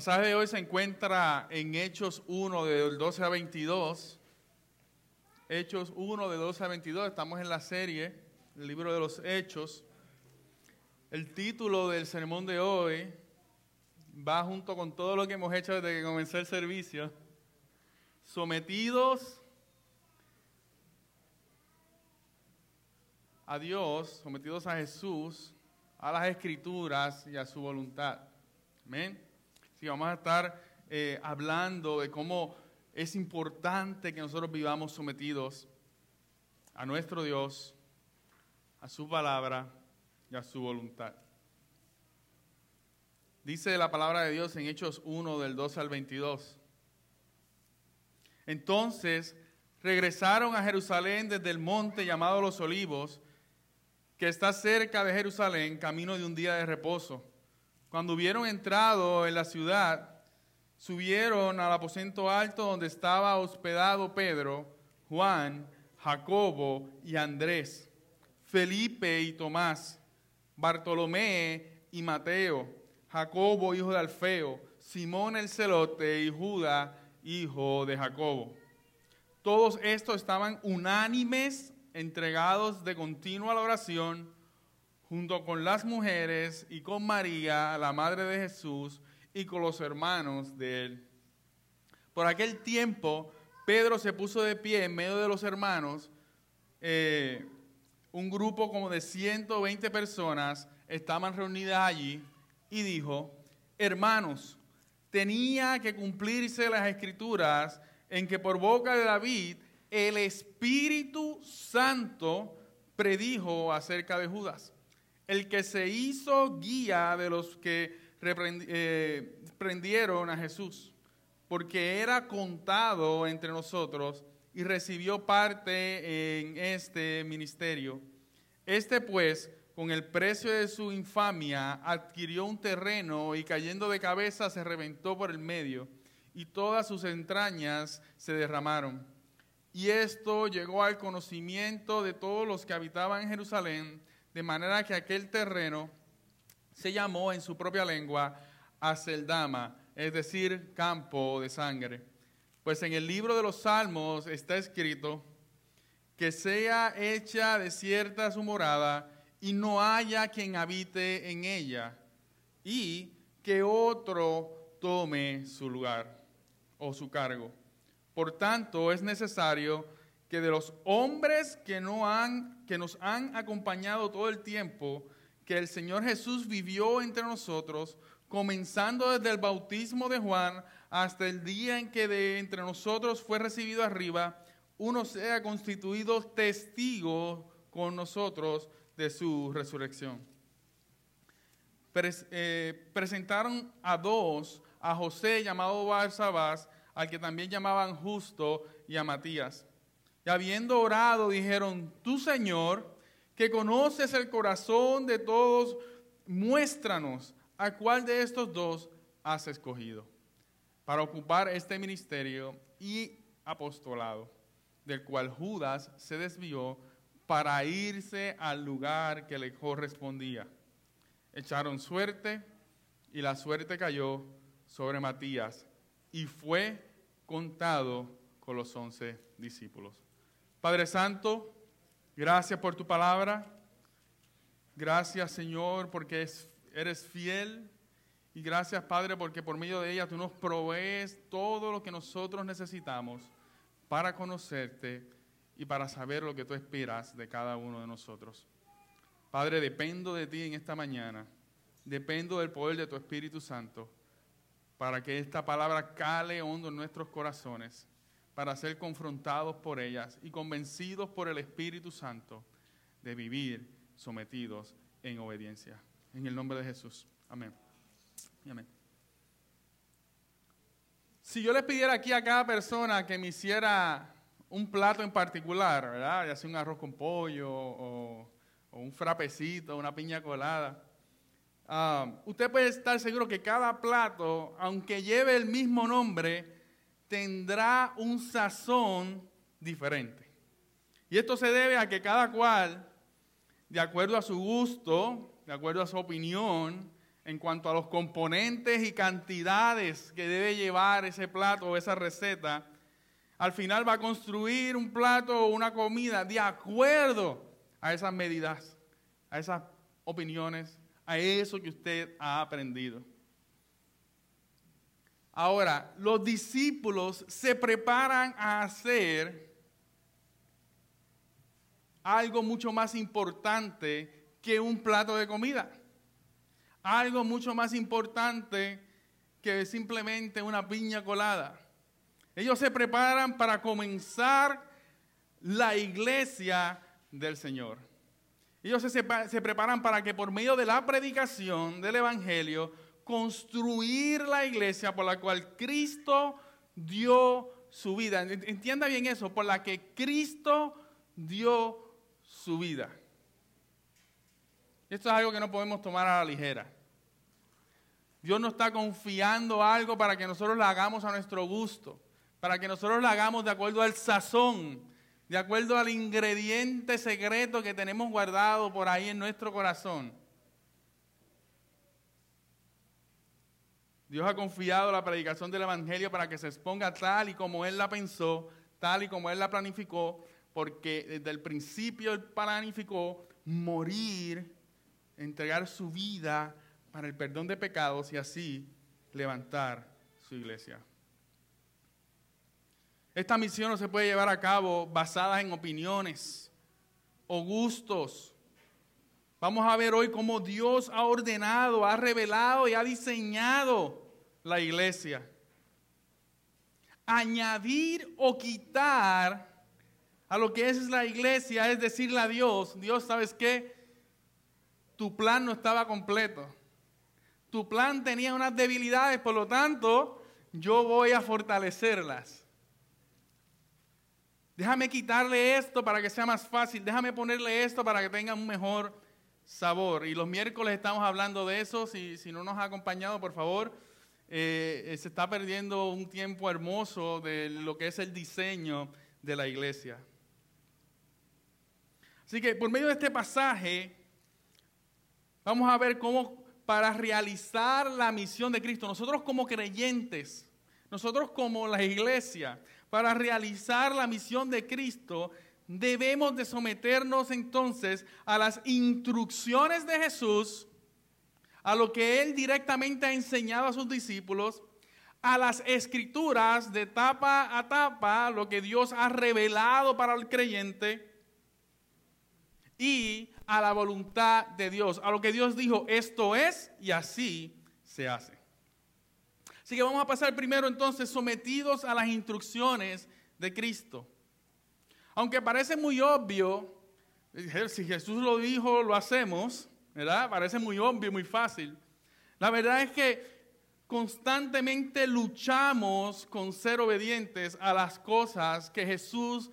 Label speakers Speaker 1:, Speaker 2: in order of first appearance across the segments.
Speaker 1: pasaje de hoy se encuentra en Hechos 1, del 12 a 22. Hechos 1, de 12 a 22. Estamos en la serie, el libro de los Hechos. El título del sermón de hoy va junto con todo lo que hemos hecho desde que comenzó el servicio. Sometidos a Dios, sometidos a Jesús, a las escrituras y a su voluntad. Amén. Sí, vamos a estar eh, hablando de cómo es importante que nosotros vivamos sometidos a nuestro Dios, a su palabra y a su voluntad. Dice la palabra de Dios en Hechos 1 del 12 al 22. Entonces regresaron a Jerusalén desde el monte llamado Los Olivos, que está cerca de Jerusalén, camino de un día de reposo. Cuando hubieron entrado en la ciudad, subieron al aposento alto donde estaba hospedado Pedro, Juan, Jacobo y Andrés, Felipe y Tomás, Bartolomé y Mateo, Jacobo, hijo de Alfeo, Simón el celote y Judá, hijo de Jacobo. Todos estos estaban unánimes, entregados de continua la oración, junto con las mujeres y con María, la madre de Jesús, y con los hermanos de él. Por aquel tiempo, Pedro se puso de pie en medio de los hermanos. Eh, un grupo como de 120 personas estaban reunidas allí y dijo, hermanos, tenía que cumplirse las escrituras en que por boca de David el Espíritu Santo predijo acerca de Judas el que se hizo guía de los que eh, prendieron a Jesús, porque era contado entre nosotros y recibió parte en este ministerio. Este pues, con el precio de su infamia, adquirió un terreno y cayendo de cabeza se reventó por el medio y todas sus entrañas se derramaron. Y esto llegó al conocimiento de todos los que habitaban en Jerusalén, de manera que aquel terreno se llamó en su propia lengua Aceldama, es decir, campo de sangre. Pues en el libro de los Salmos está escrito, que sea hecha desierta su morada y no haya quien habite en ella, y que otro tome su lugar o su cargo. Por tanto, es necesario que de los hombres que, no han, que nos han acompañado todo el tiempo que el Señor Jesús vivió entre nosotros, comenzando desde el bautismo de Juan hasta el día en que de entre nosotros fue recibido arriba, uno sea constituido testigo con nosotros de su resurrección. Eh, presentaron a dos, a José llamado Barsabás, al que también llamaban Justo, y a Matías y habiendo orado, dijeron, tú Señor, que conoces el corazón de todos, muéstranos a cuál de estos dos has escogido para ocupar este ministerio y apostolado, del cual Judas se desvió para irse al lugar que le correspondía. Echaron suerte y la suerte cayó sobre Matías y fue contado con los once discípulos. Padre Santo, gracias por tu palabra. Gracias, Señor, porque eres fiel. Y gracias, Padre, porque por medio de ella tú nos provees todo lo que nosotros necesitamos para conocerte y para saber lo que tú esperas de cada uno de nosotros. Padre, dependo de ti en esta mañana. Dependo del poder de tu Espíritu Santo para que esta palabra cale hondo en nuestros corazones para ser confrontados por ellas y convencidos por el Espíritu Santo de vivir sometidos en obediencia. En el nombre de Jesús. Amén. Si yo le pidiera aquí a cada persona que me hiciera un plato en particular, ¿verdad? Ya sea un arroz con pollo o, un frapecito, una piña colada. Ah, usted puede estar seguro que cada plato, aunque lleve el mismo nombre, tendrá un sazón diferente. Y esto se debe a que cada cual, de acuerdo a su gusto, de acuerdo a su opinión, en cuanto a los componentes y cantidades que debe llevar ese plato o esa receta, al final va a construir un plato o una comida de acuerdo a esas medidas, a esas opiniones, a eso que usted ha aprendido. Ahora, los discípulos se preparan a hacer algo mucho más importante que un plato de comida. Algo mucho más importante que simplemente una piña colada. Ellos se preparan para comenzar la iglesia del Señor. Ellos se, se, preparan para que por medio de la predicación del Evangelio, construir la iglesia por la cual Cristo dio su vida. Entienda bien eso, por la que Cristo dio su vida. Esto es algo que no podemos tomar a la ligera. Dios no está confiando algo para que nosotros lo hagamos a nuestro gusto, para que nosotros lo hagamos de acuerdo al sazón, de acuerdo al ingrediente secreto que tenemos guardado por ahí en nuestro corazón. Dios ha confiado la predicación del Evangelio para que se exponga tal y como Él la pensó, tal y como Él la planificó, porque desde el principio Él planificó morir entregar su vida para el perdón de pecados y así levantar su iglesia. Esta misión no se puede llevar a cabo basada en opiniones o gustos. Vamos a ver hoy cómo Dios ha ordenado, ha revelado y ha diseñado la iglesia. Añadir o quitar a lo que es la iglesia es decirle a Dios, Dios, ¿sabes qué? tu plan no estaba completo. Tu plan tenía unas debilidades, por lo tanto, yo voy a fortalecerlas. Déjame quitarle esto para que sea más fácil. Déjame ponerle esto para que tenga un mejor sabor. Y los miércoles estamos hablando de eso. Si, si no nos ha acompañado, por favor, eh, se está perdiendo un tiempo hermoso de lo que es el diseño de la iglesia. Así que por medio de este pasaje, Vamos a ver cómo para realizar la misión de Cristo, nosotros como creyentes, nosotros como la iglesia, para realizar la misión de Cristo, debemos de someternos entonces a las instrucciones de Jesús, a lo que Él directamente ha enseñado a sus discípulos, a las escrituras de tapa a tapa, lo que Dios ha revelado para el creyente, y a la voluntad de Dios, a lo que Dios dijo, esto es y así se hace. Así que vamos a pasar primero entonces sometidos a las instrucciones de Cristo. Aunque parece muy obvio, si Jesús lo dijo, lo hacemos, ¿verdad? Parece muy obvio, muy fácil. La verdad es que constantemente luchamos con ser obedientes a las cosas que Jesús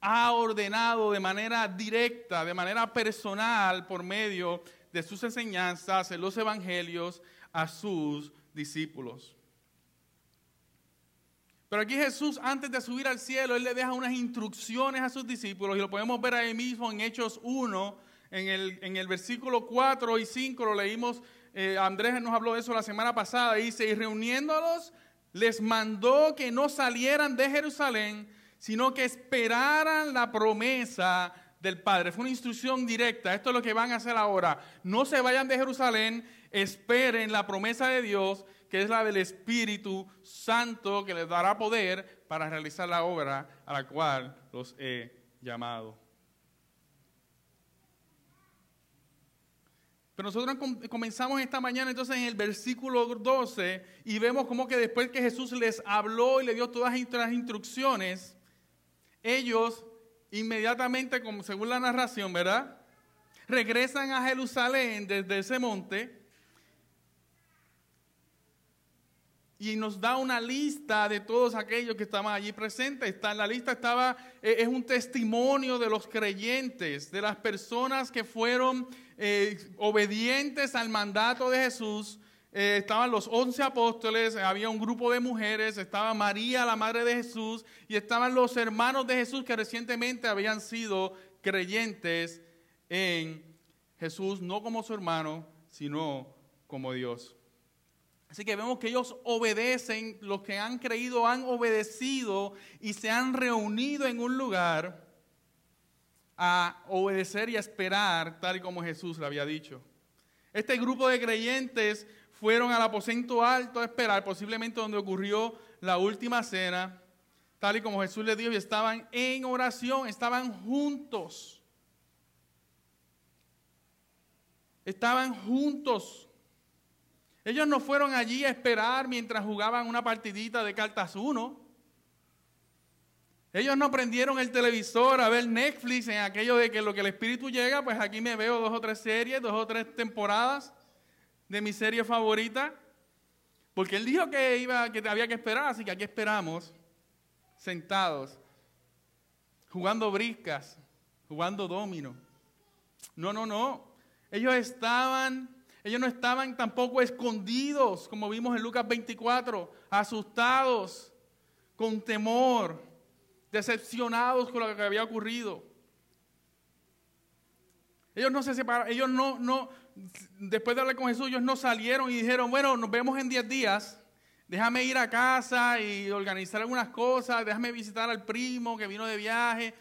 Speaker 1: ha ordenado de manera directa, de manera personal, por medio de sus enseñanzas en los evangelios a sus discípulos. Pero aquí Jesús, antes de subir al cielo, Él le deja unas instrucciones a sus discípulos y lo podemos ver ahí mismo en Hechos 1, en el, en el versículo 4 y 5, lo leímos, eh, Andrés nos habló de eso la semana pasada, dice, y reuniéndolos, les mandó que no salieran de Jerusalén, sino que esperaran la promesa del Padre. Fue una instrucción directa. Esto es lo que van a hacer ahora. No se vayan de Jerusalén, esperen la promesa de Dios, que es la del Espíritu Santo, que les dará poder para realizar la obra a la cual los he llamado. Pero nosotros comenzamos esta mañana entonces en el versículo 12 y vemos como que después que Jesús les habló y le dio todas las instrucciones, ellos inmediatamente, según la narración, ¿verdad? Regresan a Jerusalén desde ese monte y nos da una lista de todos aquellos que estaban allí presentes. Está, la lista estaba, eh, es un testimonio de los creyentes, de las personas que fueron eh, obedientes al mandato de Jesús eh, estaban los once apóstoles, había un grupo de mujeres, estaba María, la madre de Jesús, y estaban los hermanos de Jesús que recientemente habían sido creyentes en Jesús, no como su hermano, sino como Dios. Así que vemos que ellos obedecen, los que han creído han obedecido y se han reunido en un lugar a obedecer y a esperar tal y como Jesús le había dicho. Este grupo de creyentes fueron al aposento alto a esperar, posiblemente donde ocurrió la última cena, tal y como Jesús les dijo, y estaban en oración, estaban juntos. Estaban juntos. Ellos no fueron allí a esperar mientras jugaban una partidita de cartas uno. Ellos no prendieron el televisor a ver Netflix en aquello de que lo que el Espíritu llega, pues aquí me veo dos o tres series, dos o tres temporadas de mi serie favorita. Porque él dijo que, iba, que había que esperar, así que aquí esperamos, sentados, jugando briscas, jugando domino. No, no, no. Ellos estaban ellos no estaban tampoco escondidos, como vimos en Lucas 24, asustados, con temor, decepcionados con lo que había ocurrido. Ellos no se separaron, ellos no, no, después de hablar con Jesús, ellos no salieron y dijeron, bueno, nos vemos en 10 días, déjame ir a casa y organizar algunas cosas, déjame visitar al primo que vino de viaje.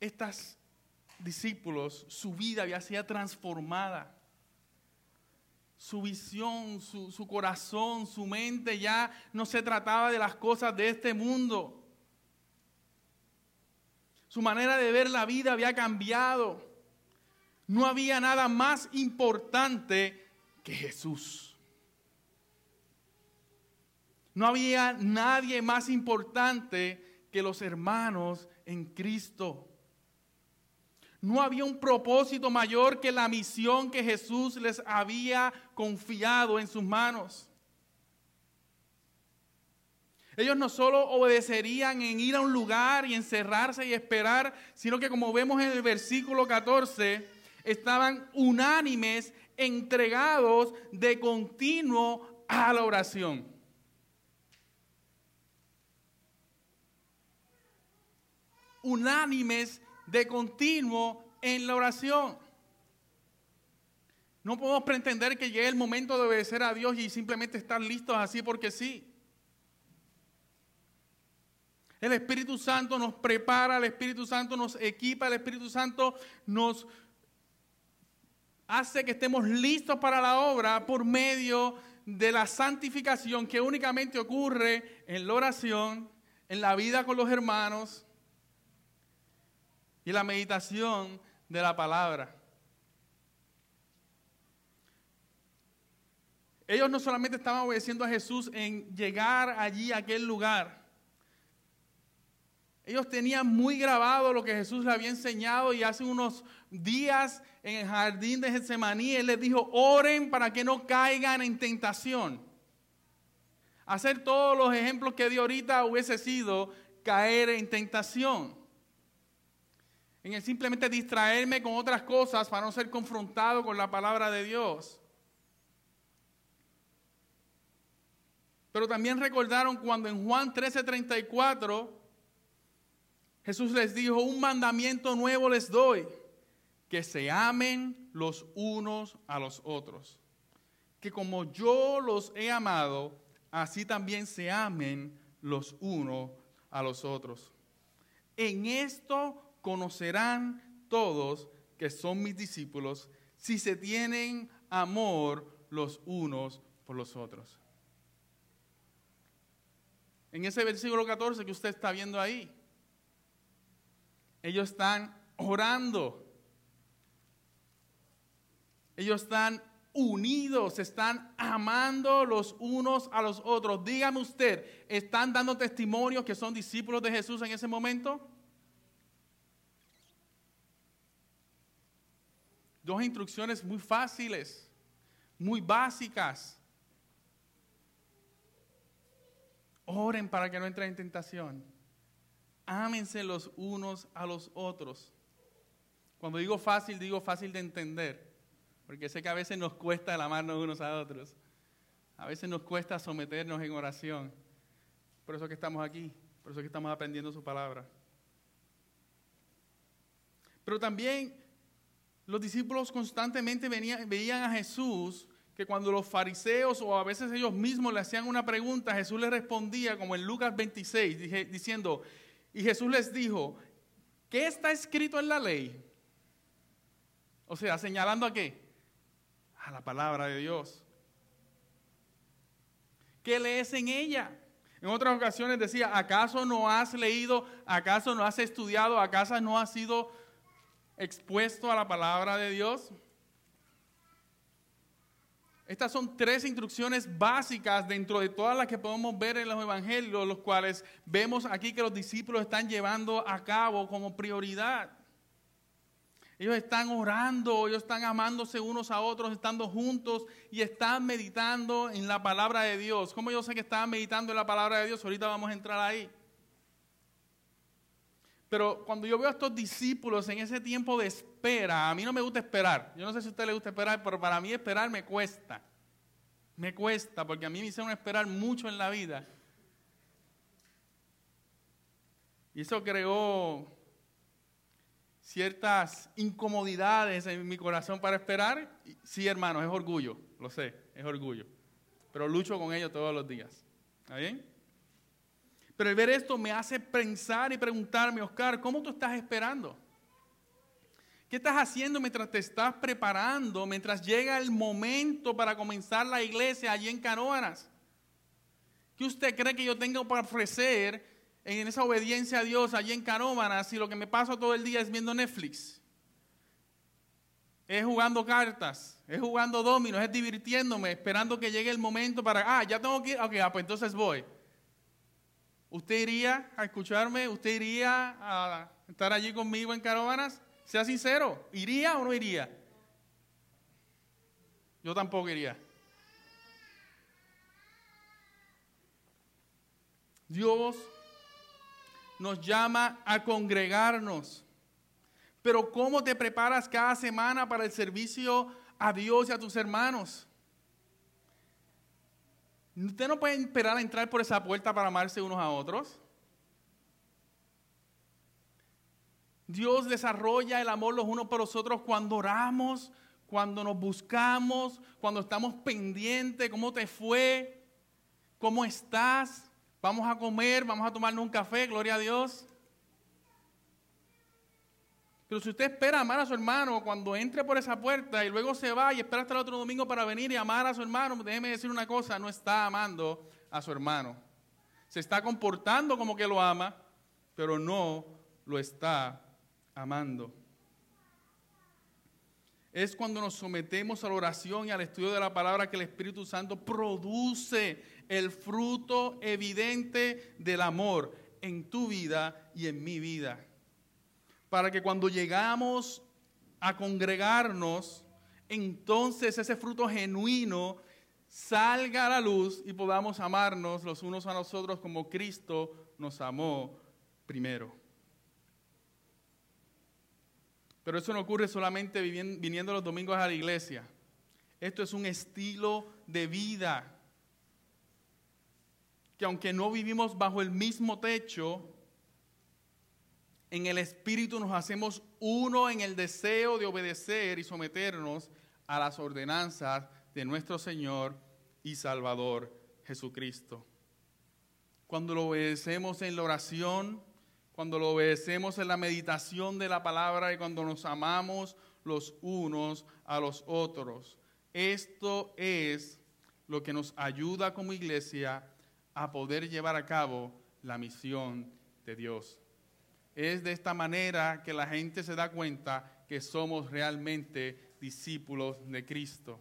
Speaker 1: Estas discípulos, su vida había sido transformada. Su visión, su, su, corazón, su mente ya no se trataba de las cosas de este mundo. Su manera de ver la vida había cambiado. No había nada más importante que Jesús. No había nadie más importante que los hermanos en Cristo. No había un propósito mayor que la misión que Jesús les había confiado en sus manos. Ellos no solo obedecerían en ir a un lugar y encerrarse y esperar, sino que como vemos en el versículo 14, estaban unánimes, entregados de continuo a la oración. Unánimes de continuo en la oración. No podemos pretender que llegue el momento de obedecer a Dios y simplemente estar listos así porque sí. El Espíritu Santo nos prepara, el Espíritu Santo nos equipa, el Espíritu Santo nos hace que estemos listos para la obra por medio de la santificación que únicamente ocurre en la oración, en la vida con los hermanos, y la meditación de la palabra. Ellos no solamente estaban obedeciendo a Jesús en llegar allí a aquel lugar. Ellos tenían muy grabado lo que Jesús les había enseñado y hace unos días en el jardín de Getsemaní Él les dijo, oren para que no caigan en tentación. Hacer todos los ejemplos que dio ahorita hubiese sido caer en tentación en el simplemente distraerme con otras cosas para no ser confrontado con la palabra de Dios. Pero también recordaron cuando en Juan 13:34 Jesús les dijo, un mandamiento nuevo les doy, que se amen los unos a los otros. Que como yo los he amado, así también se amen los unos a los otros. En esto conocerán todos que son mis discípulos si se tienen amor los unos por los otros. En ese versículo 14 que usted está viendo ahí, ellos están orando. Ellos están unidos, están amando los unos a los otros. Dígame usted, ¿están dando testimonio que son discípulos de Jesús en ese momento? Dos instrucciones muy fáciles, muy básicas. Oren para que no entren en tentación. Ámense los unos a los otros. Cuando digo fácil, digo fácil de entender. Porque sé que a veces nos cuesta el amarnos unos a otros. A veces nos cuesta someternos en oración. Por eso que estamos aquí. Por eso que estamos aprendiendo su palabra. Pero también Los discípulos constantemente veían a Jesús que cuando los fariseos o a veces ellos mismos le hacían una pregunta, Jesús les respondía como en Lucas 26, diciendo, y Jesús les dijo, ¿qué está escrito en la ley? O sea, señalando a qué? A la palabra de Dios. ¿Qué lees en ella? En otras ocasiones decía, ¿acaso no has leído, acaso no has estudiado, acaso no has sido expuesto a la palabra de Dios? Estas son tres instrucciones básicas dentro de todas las que podemos ver en los evangelios, los cuales vemos aquí que los discípulos están llevando a cabo como prioridad. Ellos están orando, ellos están amándose unos a otros, estando juntos y están meditando en la palabra de Dios. ¿Cómo yo sé que estaban meditando en la palabra de Dios? Ahorita vamos a entrar ahí. Pero cuando yo veo a estos discípulos en ese tiempo de espera, a mí no me gusta esperar. Yo no sé si a usted le gusta esperar, pero para mí esperar me cuesta. Me cuesta, porque a mí me hicieron esperar mucho en la vida. Y eso creó ciertas incomodidades en mi corazón para esperar. Sí, hermano, es orgullo, lo sé, es orgullo. Pero lucho con ello todos los días. ¿Está bien? Pero el ver esto me hace pensar y preguntarme, Oscar, ¿cómo tú estás esperando? ¿Qué estás haciendo mientras te estás preparando, mientras llega el momento para comenzar la iglesia allí en Canóanas? ¿Qué usted cree que yo tengo para ofrecer en esa obediencia a Dios allí en Canómanas y lo que me paso todo el día es viendo Netflix. Es jugando cartas, es jugando dominos, es divirtiéndome, esperando que llegue el momento para, ah, ya tengo que ok, ah, pues entonces voy. ¿Usted iría a escucharme? ¿Usted iría a estar allí conmigo en Canómanas? Sea sincero, ¿iría o no iría? Yo tampoco iría. Dios nos llama a congregarnos. Pero ¿cómo te preparas cada semana para el servicio a Dios y a tus hermanos? Usted no puede esperar a entrar por esa puerta para amarse unos a otros. Dios desarrolla el amor los unos por los otros cuando oramos, cuando nos buscamos, cuando estamos pendientes, cómo te fue, cómo estás. Vamos a comer, vamos a tomarnos un café, gloria a Dios. Pero si usted espera amar a su hermano cuando entre por esa puerta y luego se va y espera hasta el otro domingo para venir y amar a su hermano, déjeme decir una cosa, no está amando a su hermano. Se está comportando como que lo ama, pero no lo está amando. Es cuando nos sometemos a la oración y al estudio de la palabra que el Espíritu Santo produce el fruto evidente del amor en tu vida y en mi vida. Para que cuando llegamos a congregarnos, entonces ese fruto genuino salga a la luz y podamos amarnos los unos a los otros como Cristo nos amó primero. Pero eso no ocurre solamente viniendo los domingos a la iglesia. Esto es un estilo de vida que aunque no vivimos bajo el mismo techo, en el Espíritu nos hacemos uno en el deseo de obedecer y someternos a las ordenanzas de nuestro Señor y Salvador Jesucristo. Cuando lo obedecemos en la oración, cuando lo obedecemos en la meditación de la palabra y cuando nos amamos los unos a los otros. Esto es lo que nos ayuda como iglesia a poder llevar a cabo la misión de Dios. Es de esta manera que la gente se da cuenta que somos realmente discípulos de Cristo,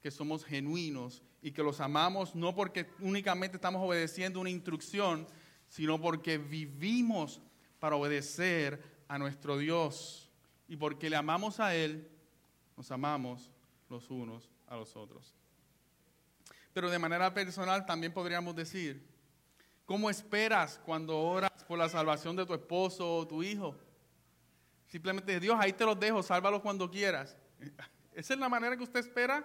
Speaker 1: que somos genuinos y que los amamos no porque únicamente estamos obedeciendo una instrucción, sino porque vivimos para obedecer a nuestro Dios y porque le amamos a Él, nos amamos los unos a los otros. Pero de manera personal también podríamos decir, ¿cómo esperas cuando oras por la salvación de tu esposo o tu hijo? Simplemente, Dios, ahí te los dejo, sálvalos cuando quieras. ¿Esa es la manera que usted espera?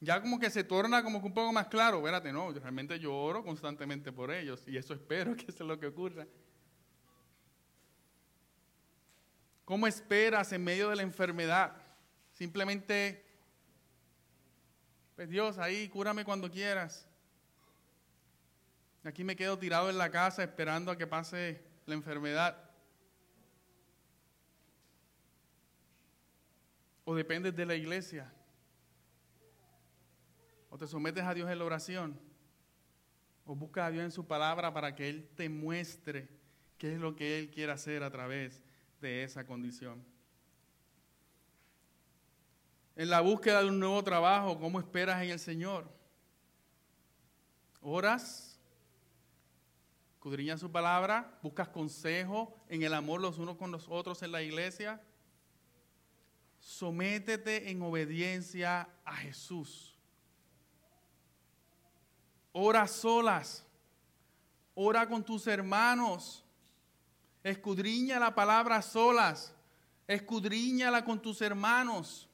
Speaker 1: Ya como que se torna como que un poco más claro, espérate, no, realmente yo oro constantemente por ellos y eso espero que eso es lo que ocurra. ¿Cómo esperas en medio de la enfermedad? Simplemente, pues Dios, ahí cúrame cuando quieras. Aquí me quedo tirado en la casa esperando a que pase la enfermedad. O dependes de la iglesia. O te sometes a Dios en la oración. O buscas a Dios en su palabra para que Él te muestre qué es lo que Él quiere hacer a través de esa condición. En la búsqueda de un nuevo trabajo, ¿cómo esperas en el Señor? ¿Oras? Escudriñas su palabra, buscas consejo en el amor los unos con los otros en la iglesia. Sométete en obediencia a Jesús. Ora solas. Ora con tus hermanos. Escudriña la palabra solas. Escudriñala con tus hermanos.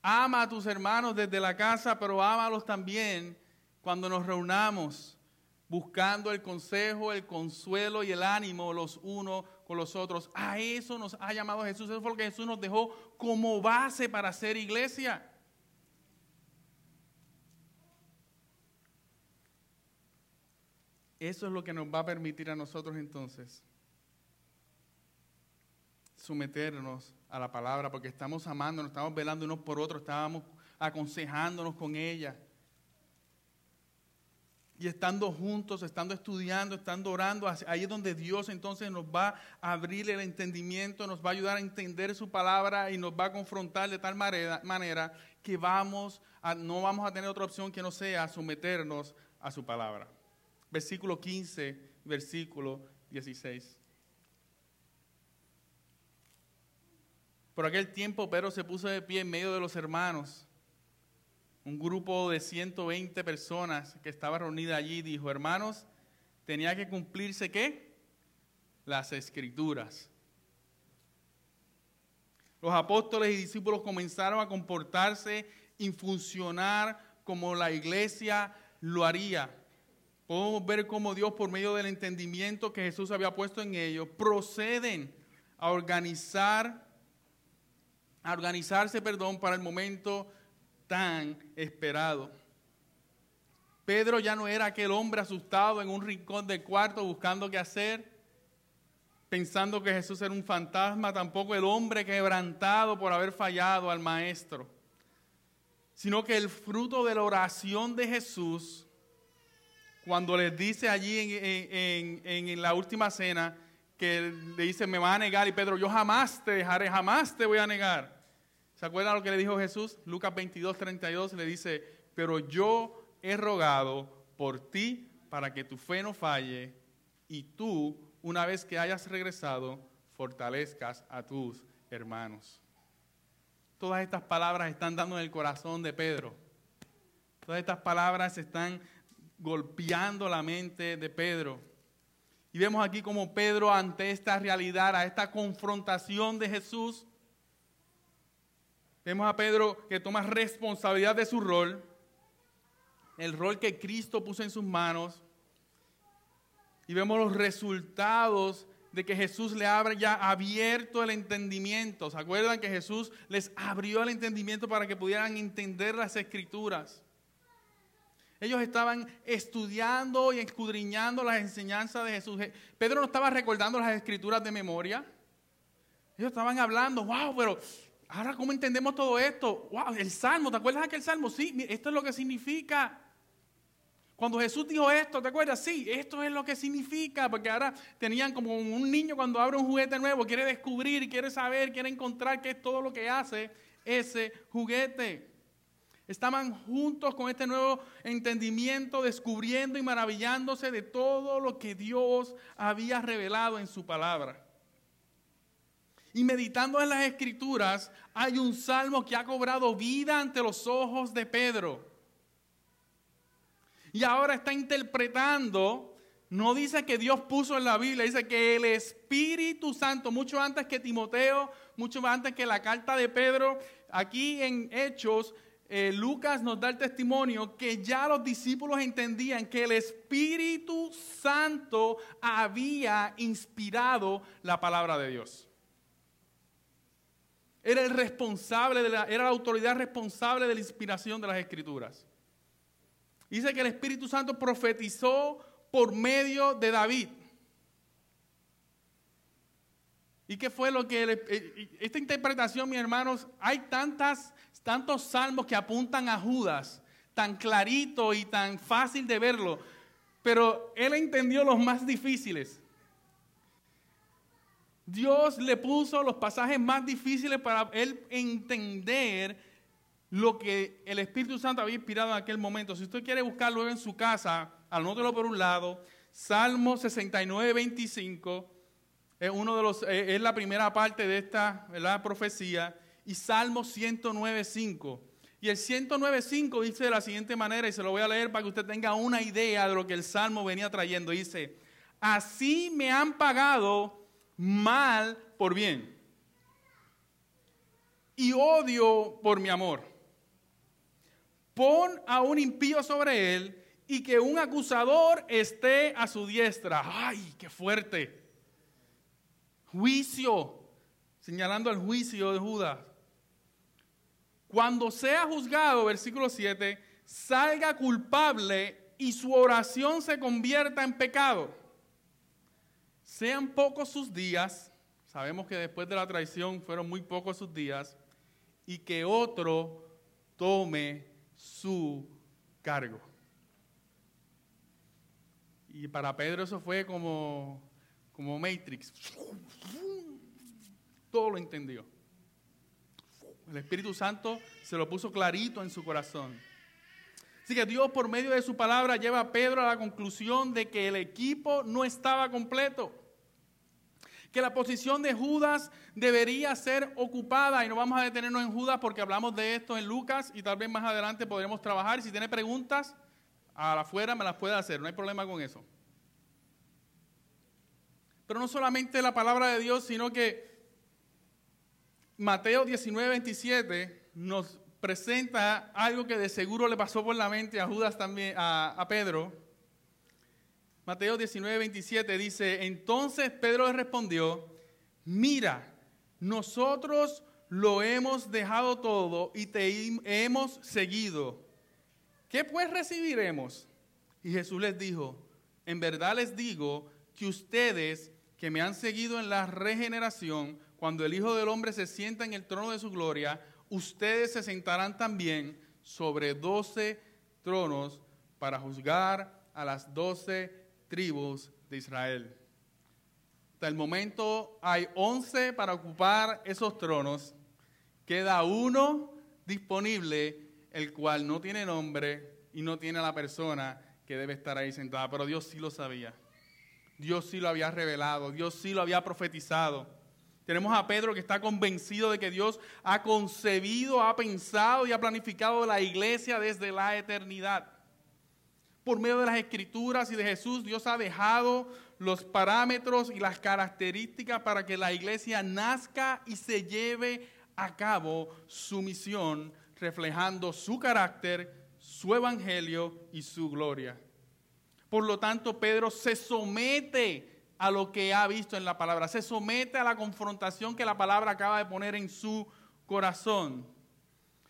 Speaker 1: Ama a tus hermanos desde la casa, pero ámalos también cuando nos reunamos buscando el consejo, el consuelo y el ánimo los unos con los otros. A eso nos ha llamado Jesús. Eso fue lo que Jesús nos dejó como base para ser iglesia. Eso es lo que nos va a permitir a nosotros entonces someternos a la palabra, porque estamos amándonos, estamos velando unos por otros, estábamos aconsejándonos con ella y estando juntos, estando estudiando, estando orando, ahí es donde Dios entonces nos va a abrir el entendimiento, nos va a ayudar a entender su palabra y nos va a confrontar de tal manera, que vamos a, no vamos a tener otra opción que no sea someternos a su palabra. Versículo 15, versículo 16. Por aquel tiempo Pedro se puso de pie en medio de los hermanos un grupo de 120 personas que estaba reunida allí dijo, hermanos, tenía que cumplirse qué? Las escrituras. Los apóstoles y discípulos comenzaron a comportarse y funcionar como la iglesia lo haría. Podemos ver cómo Dios, por medio del entendimiento que Jesús había puesto en ellos, proceden a organizar, a organizarse, perdón, para el momento tan esperado. Pedro ya no era aquel hombre asustado en un rincón del cuarto buscando qué hacer, pensando que Jesús era un fantasma, tampoco el hombre quebrantado por haber fallado al maestro, sino que el fruto de la oración de Jesús, cuando les dice allí en, en la última cena, que le dice, me va a negar, y Pedro, yo jamás te dejaré, jamás te voy a negar. ¿Se acuerdan lo que le dijo Jesús? Lucas 22, 32 le dice, pero yo he rogado por ti para que tu fe no falle y tú, una vez que hayas regresado, fortalezcas a tus hermanos. Todas estas palabras están dando en el corazón de Pedro. Todas estas palabras están golpeando la mente de Pedro. Y vemos aquí como Pedro ante esta realidad, a esta confrontación de Jesús, Vemos a Pedro que toma responsabilidad de su rol, el rol que Cristo puso en sus manos, y vemos los resultados de que Jesús le abre ya abierto el entendimiento. ¿Se acuerdan que Jesús les abrió el entendimiento para que pudieran entender las escrituras? Ellos estaban estudiando y escudriñando las enseñanzas de Jesús. Pedro no estaba recordando las escrituras de memoria. Ellos estaban hablando, wow, pero Ahora, ¿cómo entendemos todo esto? Wow, el salmo, ¿te acuerdas aquel salmo? Sí, esto es lo que significa. Cuando Jesús dijo esto, ¿te acuerdas? Sí, esto es lo que significa, porque ahora tenían como un niño cuando abre un juguete nuevo, quiere descubrir, quiere saber, quiere encontrar qué es todo lo que hace ese juguete. Estaban juntos con este nuevo entendimiento, descubriendo y maravillándose de todo lo que Dios había revelado en su palabra. Y meditando en las escrituras, hay un salmo que ha cobrado vida ante los ojos de Pedro. Y ahora está interpretando, no dice que Dios puso en la Biblia, dice que el Espíritu Santo, mucho antes que Timoteo, mucho antes que la carta de Pedro, aquí en Hechos, eh, Lucas nos da el testimonio que ya los discípulos entendían que el Espíritu Santo había inspirado la palabra de Dios. Era el responsable, de la, era la autoridad responsable de la inspiración de las escrituras. Dice que el Espíritu Santo profetizó por medio de David. ¿Y qué fue lo que... Eh, esta interpretación, mis hermanos, hay tantas, tantos salmos que apuntan a Judas, tan clarito y tan fácil de verlo, pero él entendió los más difíciles. Dios le puso los pasajes más difíciles para él entender lo que el Espíritu Santo había inspirado en aquel momento. Si usted quiere buscarlo en su casa, anótelo por un lado, Salmo 69, 25 es, uno de los, eh, es la primera parte de esta profecía. Y Salmo 109.5. Y el 109.5 dice de la siguiente manera, y se lo voy a leer para que usted tenga una idea de lo que el Salmo venía trayendo. Dice, así me han pagado mal por bien. Y odio por mi amor. Pon a un impío sobre él y que un acusador esté a su diestra. ¡Ay, qué fuerte! juicio, señalando al juicio de Judas. Cuando sea juzgado, versículo 7, salga culpable y su oración se convierta en pecado. Sean pocos sus días, sabemos que después de la traición fueron muy pocos sus días, y que otro tome su cargo. Y para Pedro eso fue como como Matrix. Todo lo entendió. El Espíritu Santo se lo puso clarito en su corazón. Así que Dios por medio de su palabra lleva a Pedro a la conclusión de que el equipo no estaba completo. Que la posición de Judas debería ser ocupada. Y no vamos a detenernos en Judas porque hablamos de esto en Lucas y tal vez más adelante podremos trabajar. Si tiene preguntas, afuera me las puede hacer. No hay problema con eso. Pero no solamente la palabra de Dios, sino que Mateo 19, 27 nos presenta algo que de seguro le pasó por la mente a Judas también, a, a Pedro. Mateo 19, 27 dice, entonces Pedro le respondió, mira, nosotros lo hemos dejado todo y te hemos seguido. ¿Qué pues recibiremos? Y Jesús les dijo, en verdad les digo que ustedes que me han seguido en la regeneración, cuando el Hijo del Hombre se sienta en el trono de su gloria, ustedes se sentarán también sobre doce tronos para juzgar a las doce tribus de Israel. Hasta el momento hay once para ocupar esos tronos. Queda uno disponible, el cual no tiene nombre y no tiene la persona que debe estar ahí sentada. Pero Dios sí lo sabía. Dios sí lo había revelado, Dios sí lo había profetizado. Tenemos a Pedro que está convencido de que Dios ha concebido, ha pensado y ha planificado la iglesia desde la eternidad. Por medio de las escrituras y de Jesús, Dios ha dejado los parámetros y las características para que la iglesia nazca y se lleve a cabo su misión, reflejando su carácter, su evangelio y su gloria. Por lo tanto, Pedro se somete a lo que ha visto en la palabra, se somete a la confrontación que la palabra acaba de poner en su corazón.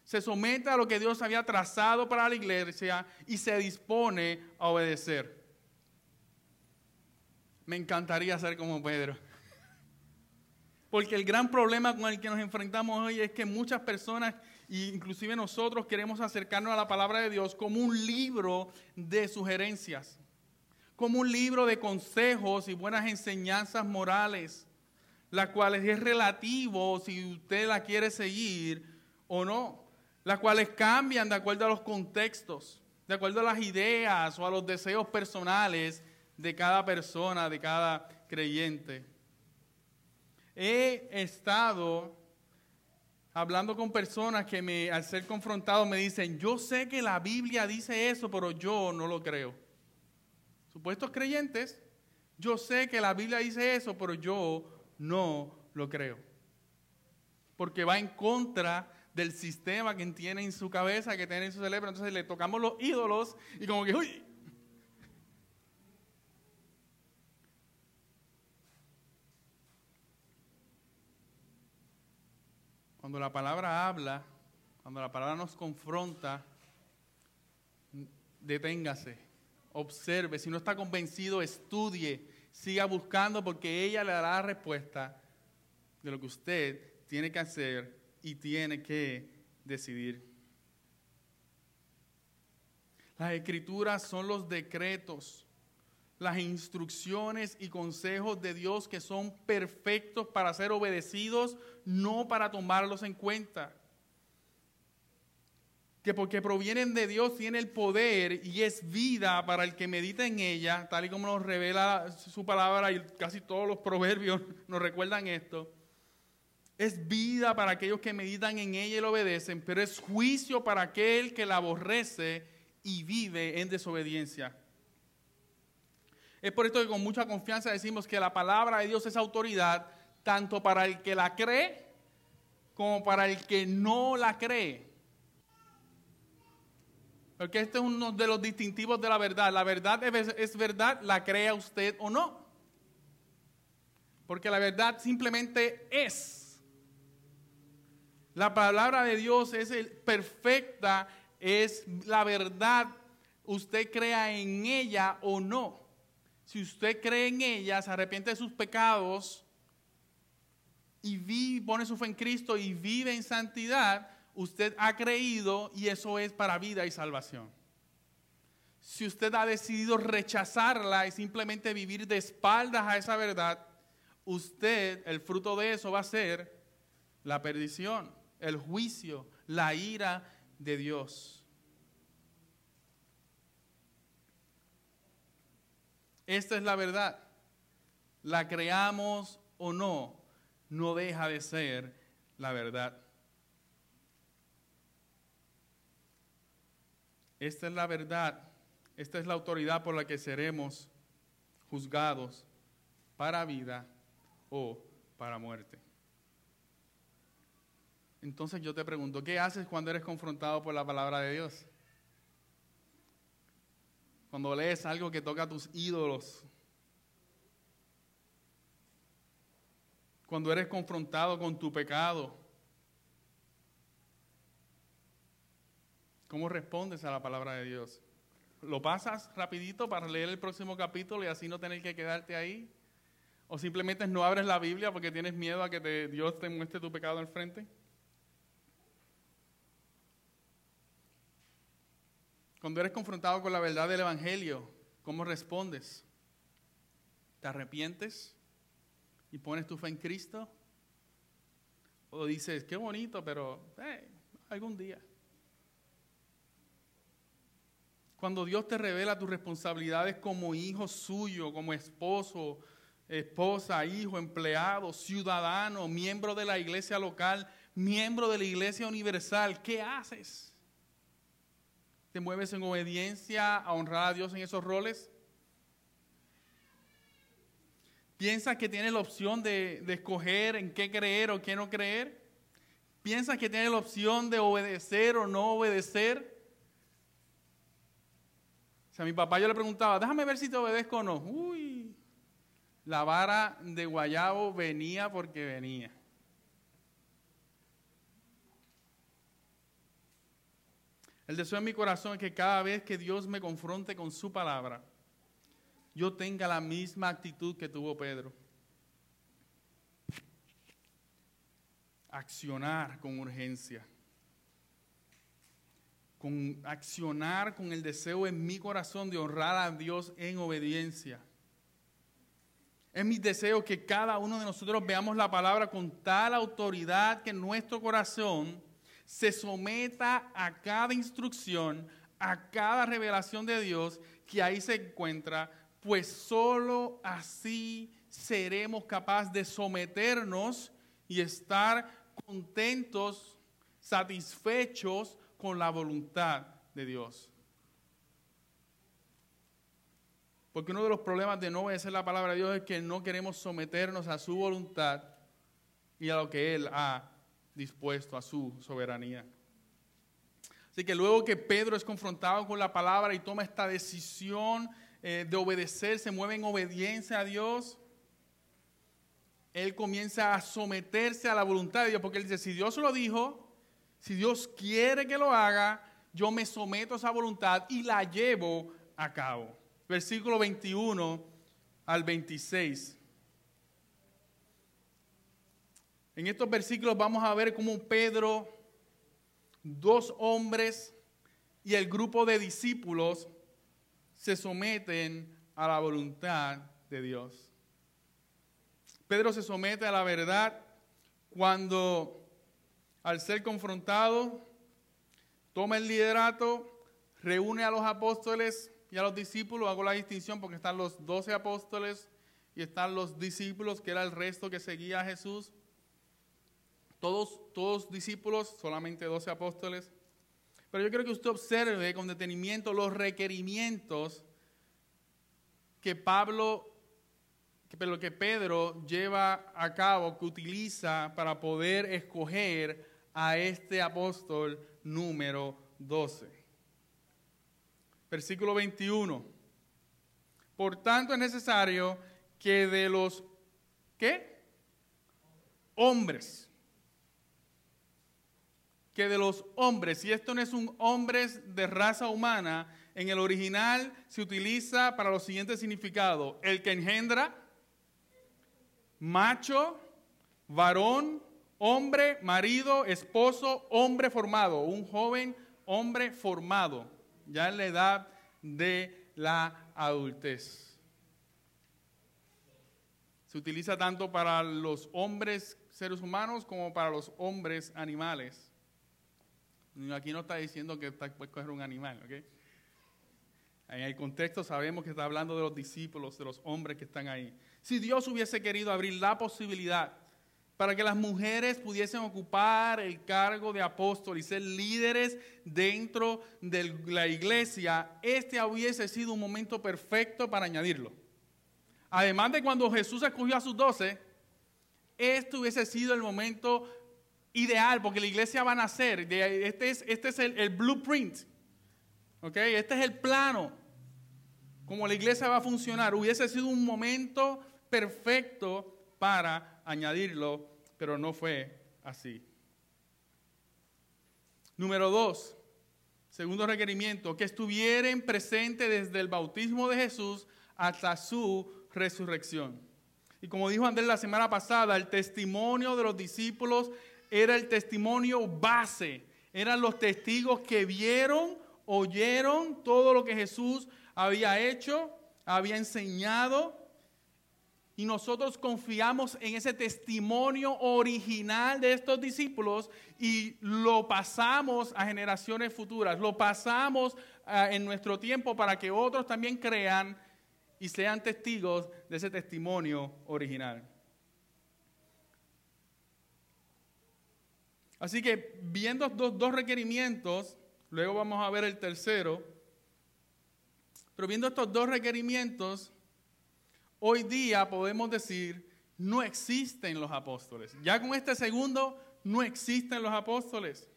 Speaker 1: Se somete a lo que Dios había trazado para la iglesia y se dispone a obedecer. Me encantaría ser como Pedro. Porque el gran problema con el que nos enfrentamos hoy es que muchas personas, inclusive nosotros, queremos acercarnos a la palabra de Dios como un libro de sugerencias como un libro de consejos y buenas enseñanzas morales, las cuales es relativo si usted la quiere seguir o no, las cuales cambian de acuerdo a los contextos, de acuerdo a las ideas o a los deseos personales de cada persona, de cada creyente. He estado hablando con personas que al ser confrontados me dicen, yo sé que la Biblia dice eso, pero yo no lo creo supuestos creyentes, yo sé que la Biblia dice eso, pero yo no lo creo. Porque va en contra del sistema que tiene en su cabeza, que tiene en su cerebro. Entonces le tocamos los ídolos y como que, uy. Cuando la palabra habla, cuando la palabra nos confronta, deténgase, observe. Si no está convencido, estudie, siga buscando porque ella le dará la respuesta de lo que usted tiene que hacer y tiene que decidir. Las escrituras son los decretos, las instrucciones y consejos de Dios que son perfectos para ser obedecidos, no para tomarlos en cuenta. Que porque provienen de Dios tiene el poder y es vida para el que medita en ella, tal y como nos revela su palabra y casi todos los proverbios nos recuerdan esto. Es vida para aquellos que meditan en ella y lo obedecen, pero es juicio para aquel que la aborrece y vive en desobediencia. Es por esto que con mucha confianza decimos que la palabra de Dios es autoridad tanto para el que la cree como para el que no la cree. Porque este es uno de los distintivos de la verdad. La verdad es, verdad, la crea usted o no. Porque la verdad simplemente es. La palabra de Dios es perfecta es la verdad, usted crea en ella o no. Si usted cree en ella, se arrepiente de sus pecados y pone su fe en Cristo y vive en santidad, usted ha creído y eso es para vida y salvación. Si usted ha decidido rechazarla y simplemente vivir de espaldas a esa verdad, usted, el fruto de eso va a ser la perdición, el juicio, la ira de Dios. Esta es la verdad. La creamos o no, no deja de ser la verdad. Esta es la verdad. Esta es la autoridad por la que seremos juzgados para vida o para muerte. Entonces yo te pregunto, ¿qué haces cuando eres confrontado por la palabra de Dios? Cuando lees algo que toca a tus ídolos. Cuando eres confrontado con tu pecado. ¿Cómo respondes a la palabra de Dios? ¿Lo pasas rapidito para leer el próximo capítulo y así no tener que quedarte ahí? ¿O simplemente no abres la Biblia porque tienes miedo a que Dios te muestre tu pecado al frente? Cuando eres confrontado con la verdad del Evangelio, ¿cómo respondes? ¿Te arrepientes y pones tu fe en Cristo? ¿O dices, qué bonito, pero algún día? Cuando Dios te revela tus responsabilidades como hijo suyo, como esposo, esposa, hijo, empleado, ciudadano, miembro de la iglesia local, miembro de la iglesia universal, ¿qué haces? ¿Te mueves en obediencia a honrar a Dios en esos roles? ¿Piensas que tienes la opción de, escoger en qué creer o qué no creer? ¿Piensas que tienes la opción de obedecer o no obedecer? O sea, a mi papá yo le preguntaba, déjame ver si te obedezco o no. Uy, la vara de guayabo venía porque venía. El deseo en mi corazón es que cada vez que Dios me confronte con su palabra, yo tenga la misma actitud que tuvo Pedro. Accionar con urgencia. Con accionar con el deseo en mi corazón de honrar a Dios en obediencia. Es mi deseo que cada uno de nosotros veamos la palabra con tal autoridad que nuestro corazón se someta a cada instrucción, a cada revelación de Dios que ahí se encuentra, pues sólo así seremos capaces de someternos y estar contentos, satisfechos con la voluntad de Dios. Porque uno de los problemas de no obedecer la palabra de Dios es que no queremos someternos a su voluntad y a lo que Él ha dispuesto a su soberanía. Así que luego que Pedro es confrontado con la palabra y toma esta decisión eh, de obedecer, se mueve en obediencia a Dios, él comienza a someterse a la voluntad de Dios, porque él dice, si Dios lo dijo, si Dios quiere que lo haga, yo me someto a esa voluntad y la llevo a cabo. Versículo 21 al 26. En estos versículos vamos a ver cómo Pedro, dos hombres y el grupo de discípulos se someten a la voluntad de Dios. Pedro se somete a la verdad cuando al ser confrontado toma el liderato, reúne a los apóstoles y a los discípulos, hago la distinción porque están los doce apóstoles y están los discípulos, que era el resto que seguía a Jesús. Todos, todos discípulos, solamente doce apóstoles. Pero yo quiero que usted observe con detenimiento los requerimientos que Pablo, que, que Pedro lleva a cabo, que utiliza para poder escoger a este apóstol número 12. Versículo 21. Por tanto es necesario que de los ¿qué? Hombres. Que de los hombres, si esto no es un hombres de raza humana, en el original se utiliza para los siguientes significados. El que engendra, macho, varón, hombre, marido, esposo, hombre formado, un joven hombre formado, ya en la edad de la adultez. Se utiliza tanto para los hombres seres humanos como para los hombres animales. Aquí no está diciendo que puede coger un animal, ¿ok? En el contexto sabemos que está hablando de los discípulos, de los hombres que están ahí. Si Dios hubiese querido abrir la posibilidad para que las mujeres pudiesen ocupar el cargo de apóstol y ser líderes dentro de la iglesia, este hubiese sido un momento perfecto para añadirlo. Además de cuando Jesús escogió a sus doce, este hubiese sido el momento ideal, porque la iglesia va a nacer. Este es, este es el, el blueprint este es el plano, como la iglesia va a funcionar. Hubiese sido un momento perfecto para añadirlo, pero no fue así. Número dos, segundo requerimiento, que estuvieran presentes desde el bautismo de Jesús hasta su resurrección. Y como dijo Andrés la semana pasada, el testimonio de los discípulos era el testimonio base, eran los testigos que vieron oyeron todo lo que Jesús había hecho, había enseñado, y nosotros confiamos en ese testimonio original de estos discípulos y lo pasamos a generaciones futuras, lo pasamos ah, en nuestro tiempo para que otros también crean y sean testigos de ese testimonio original. Así que viendo estos dos requerimientos, Luego vamos a ver el tercero. Pero viendo estos dos requerimientos, hoy día podemos decir, no existen los apóstoles. Ya con este segundo, no existen los apóstoles.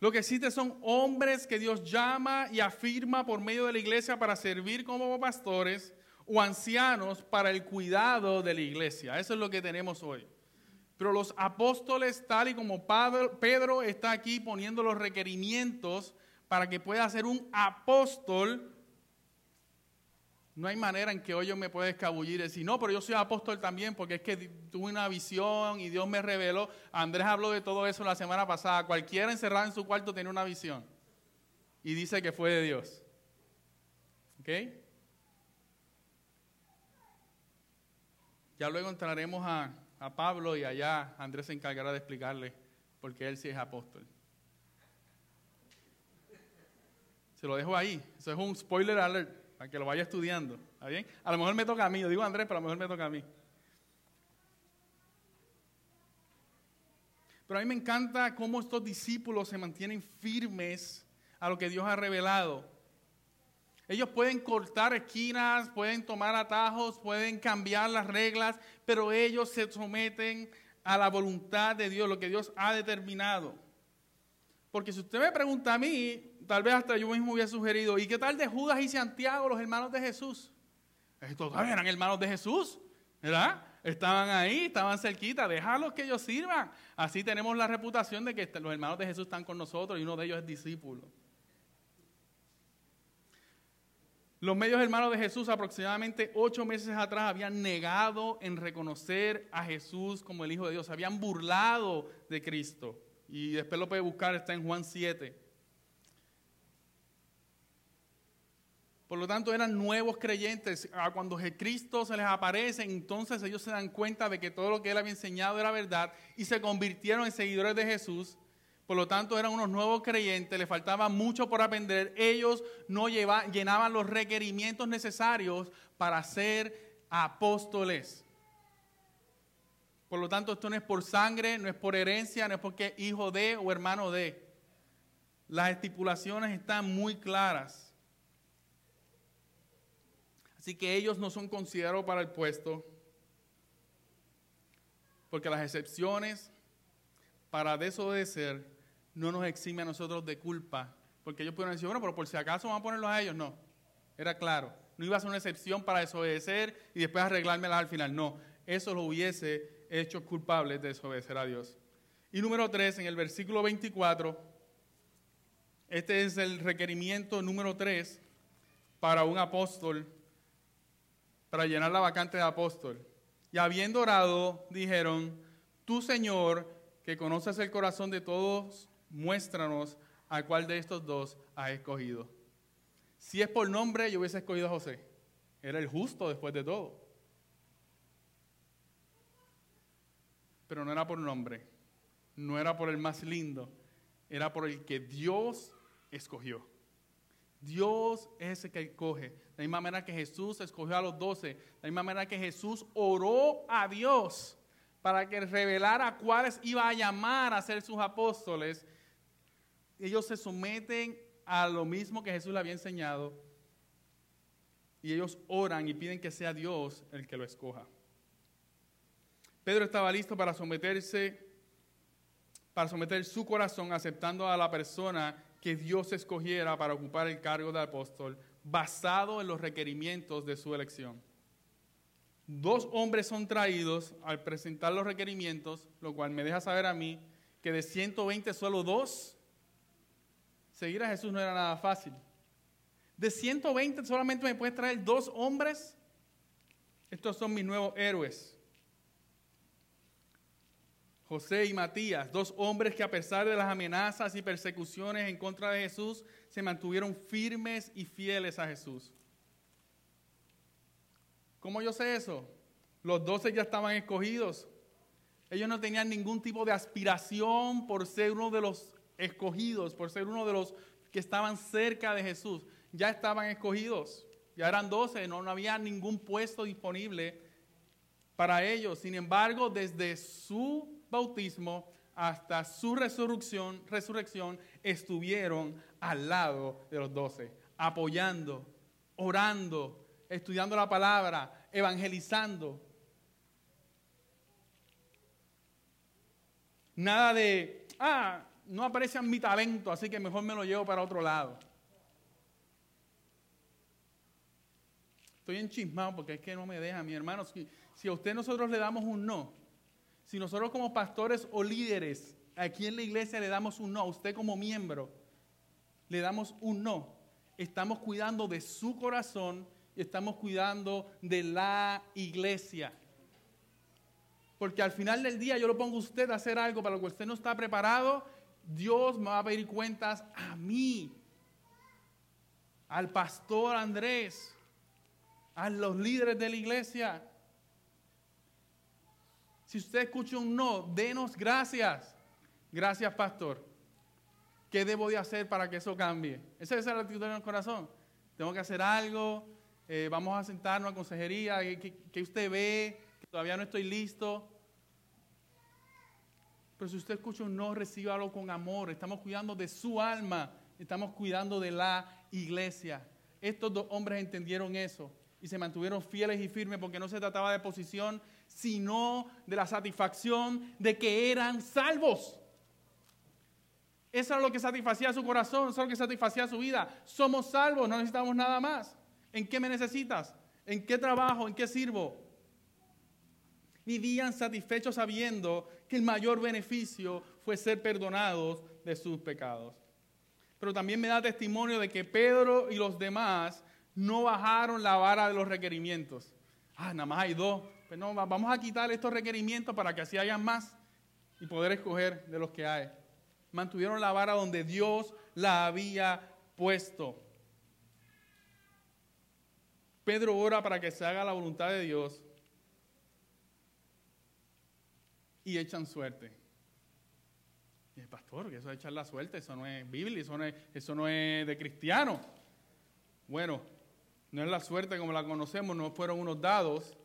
Speaker 1: Lo que existe son hombres que Dios llama y afirma por medio de la iglesia para servir como pastores o ancianos para el cuidado de la iglesia. Eso es lo que tenemos hoy. Pero los apóstoles, tal y como Pedro está aquí poniendo los requerimientos para que pueda ser un apóstol, no hay manera en que hoy yo me pueda escabullir y decir, no, pero yo soy apóstol también porque es que tuve una visión y Dios me reveló. Andrés habló de todo eso la semana pasada. Cualquiera encerrado en su cuarto tiene una visión y dice que fue de Dios. ¿Ok? Ya luego entraremos a a Pablo y allá Andrés se encargará de explicarle por qué él sí es apóstol. Se lo dejo ahí. Eso es un spoiler alert para que lo vaya estudiando. ¿Está bien? A lo mejor me toca a mí. Yo digo Andrés, pero a lo mejor me toca a mí. Pero a mí me encanta cómo estos discípulos se mantienen firmes a lo que Dios ha revelado. Ellos pueden cortar esquinas, pueden tomar atajos, pueden cambiar las reglas, pero ellos se someten a la voluntad de Dios, lo que Dios ha determinado. Porque si usted me pregunta a mí, tal vez hasta yo mismo hubiera sugerido, ¿y qué tal de Judas y Santiago, los hermanos de Jesús? Estos eran hermanos de Jesús, ¿verdad? estaban ahí, estaban cerquita, déjalos que ellos sirvan. Así tenemos la reputación de que los hermanos de Jesús están con nosotros y uno de ellos es discípulo. Los medios hermanos de Jesús aproximadamente ocho meses atrás habían negado en reconocer a Jesús como el Hijo de Dios, habían burlado de Cristo. Y después lo puede buscar, está en Juan 7. Por lo tanto, eran nuevos creyentes. Ah, cuando Cristo se les aparece, entonces ellos se dan cuenta de que todo lo que él había enseñado era verdad y se convirtieron en seguidores de Jesús. Por lo tanto, eran unos nuevos creyentes, les faltaba mucho por aprender. Ellos no llenaban los requerimientos necesarios para ser apóstoles. Por lo tanto, esto no es por sangre, no es por herencia, no es porque hijo de o hermano de. Las estipulaciones están muy claras. Así que ellos no son considerados para el puesto, porque las excepciones para desobedecer no nos exime a nosotros de culpa, porque ellos pueden decir, bueno, pero por si acaso vamos a ponerlos a ellos, no, era claro, no iba a ser una excepción para desobedecer y después arreglármelas al final, no, eso lo hubiese hecho culpables de desobedecer a Dios. Y número tres, en el versículo 24, este es el requerimiento número tres para un apóstol para llenar la vacante de apóstol. Y habiendo orado, dijeron, tú Señor, que conoces el corazón de todos, muéstranos a cuál de estos dos has escogido. Si es por nombre, yo hubiese escogido a José. Era el justo después de todo. Pero no era por nombre, no era por el más lindo, era por el que Dios escogió. Dios es el que escoge. De la misma manera que Jesús escogió a los doce. De la misma manera que Jesús oró a Dios para que revelara cuáles iba a llamar a ser sus apóstoles. Ellos se someten a lo mismo que Jesús le había enseñado. Y ellos oran y piden que sea Dios el que lo escoja. Pedro estaba listo para someterse, para someter su corazón aceptando a la persona que Dios escogiera para ocupar el cargo de apóstol basado en los requerimientos de su elección. Dos hombres son traídos al presentar los requerimientos, lo cual me deja saber a mí que de 120 solo dos, seguir a Jesús no era nada fácil. De 120 solamente me puedes traer dos hombres. Estos son mis nuevos héroes. José y Matías, dos hombres que a pesar de las amenazas y persecuciones en contra de Jesús, se mantuvieron firmes y fieles a Jesús. ¿Cómo yo sé eso? Los doce ya estaban escogidos. Ellos no tenían ningún tipo de aspiración por ser uno de los escogidos, por ser uno de los que estaban cerca de Jesús. Ya estaban escogidos. Ya eran doce, no, no había ningún puesto disponible para ellos. Sin embargo, desde su bautismo hasta su resurrección, resurrección estuvieron al lado de los doce, apoyando, orando, estudiando la palabra, evangelizando. Nada de, ah, no aprecia mi talento, así que mejor me lo llevo para otro lado. Estoy enchismado porque es que no me deja, mi hermano. Si, si a usted nosotros le damos un no, si nosotros como pastores o líderes aquí en la iglesia le damos un no, a usted como miembro le damos un no, estamos cuidando de su corazón y estamos cuidando de la iglesia. Porque al final del día yo lo pongo a usted a hacer algo para lo que usted no está preparado, Dios me va a pedir cuentas a mí, al pastor Andrés, a los líderes de la iglesia. Si usted escucha un no, denos gracias. Gracias, pastor. ¿Qué debo de hacer para que eso cambie? Esa es la actitud en el corazón. Tengo que hacer algo, eh, vamos a sentarnos a consejería, que, usted ve, todavía no estoy listo. Pero si usted escucha un no, recíbalo con amor. Estamos cuidando de su alma, estamos cuidando de la iglesia. Estos dos hombres entendieron eso y se mantuvieron fieles y firmes porque no se trataba de posición, sino de la satisfacción de que eran salvos. Eso es lo que satisfacía su corazón, eso es lo que satisfacía su vida. Somos salvos, no necesitamos nada más. ¿En qué me necesitas? ¿En qué trabajo? ¿En qué sirvo? Vivían satisfechos sabiendo que el mayor beneficio fue ser perdonados de sus pecados. Pero también me da testimonio de que Pedro y los demás no bajaron la vara de los requerimientos. Ah, nada más hay dos. Pues no, vamos a quitar estos requerimientos para que así hayan más y poder escoger de los que hay. Mantuvieron la vara donde Dios la había puesto. Pedro ora para que se haga la voluntad de Dios y echan suerte. Y el pastor, que eso es echar la suerte, eso no es Biblia, eso no es, eso no es de cristiano. Bueno, no es la suerte como la conocemos, no fueron unos dados,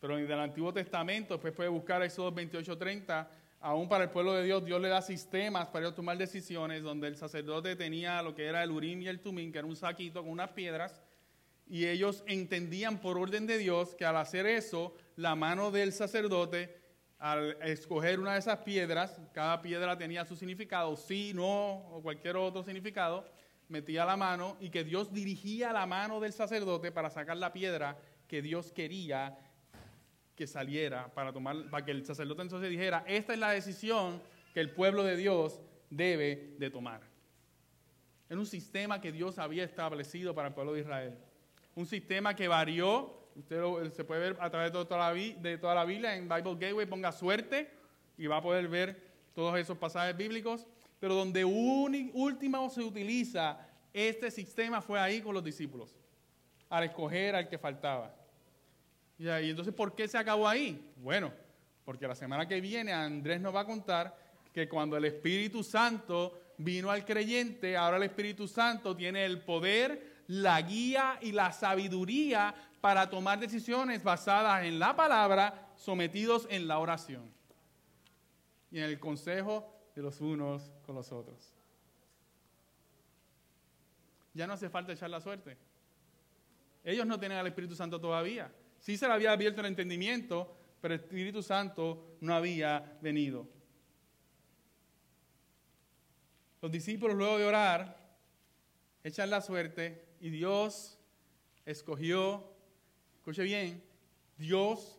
Speaker 1: pero en el Antiguo Testamento, después puede buscar Éxodo 28:30, aún para el pueblo de Dios, Dios le da sistemas para tomar decisiones, donde el sacerdote tenía lo que era el urim y el tumín, que era un saquito con unas piedras, y ellos entendían por orden de Dios que al hacer eso, la mano del sacerdote, al escoger una de esas piedras, cada piedra tenía su significado, sí, no, o cualquier otro significado, metía la mano y que Dios dirigía la mano del sacerdote para sacar la piedra que Dios quería que saliera para tomar, para que el sacerdote entonces dijera, esta es la decisión que el pueblo de Dios debe de tomar. Era un sistema que Dios había establecido para el pueblo de Israel. Un sistema que varió, usted se puede ver a través de toda, la, Biblia, en Bible Gateway ponga suerte y va a poder ver todos esos pasajes bíblicos, pero donde último se utiliza este sistema fue ahí con los discípulos, al escoger al que faltaba. Y entonces, ¿por qué se acabó ahí? Bueno, porque la semana que viene Andrés nos va a contar que cuando el Espíritu Santo vino al creyente, ahora el Espíritu Santo tiene el poder, la guía y la sabiduría para tomar decisiones basadas en la palabra, sometidos en la oración y en el consejo de los unos con los otros. Ya no hace falta echar la suerte. Ellos no tienen al Espíritu Santo todavía. Sí se le había abierto el entendimiento, pero el Espíritu Santo no había venido. Los discípulos luego de orar echan la suerte y Dios escogió, escuche bien, Dios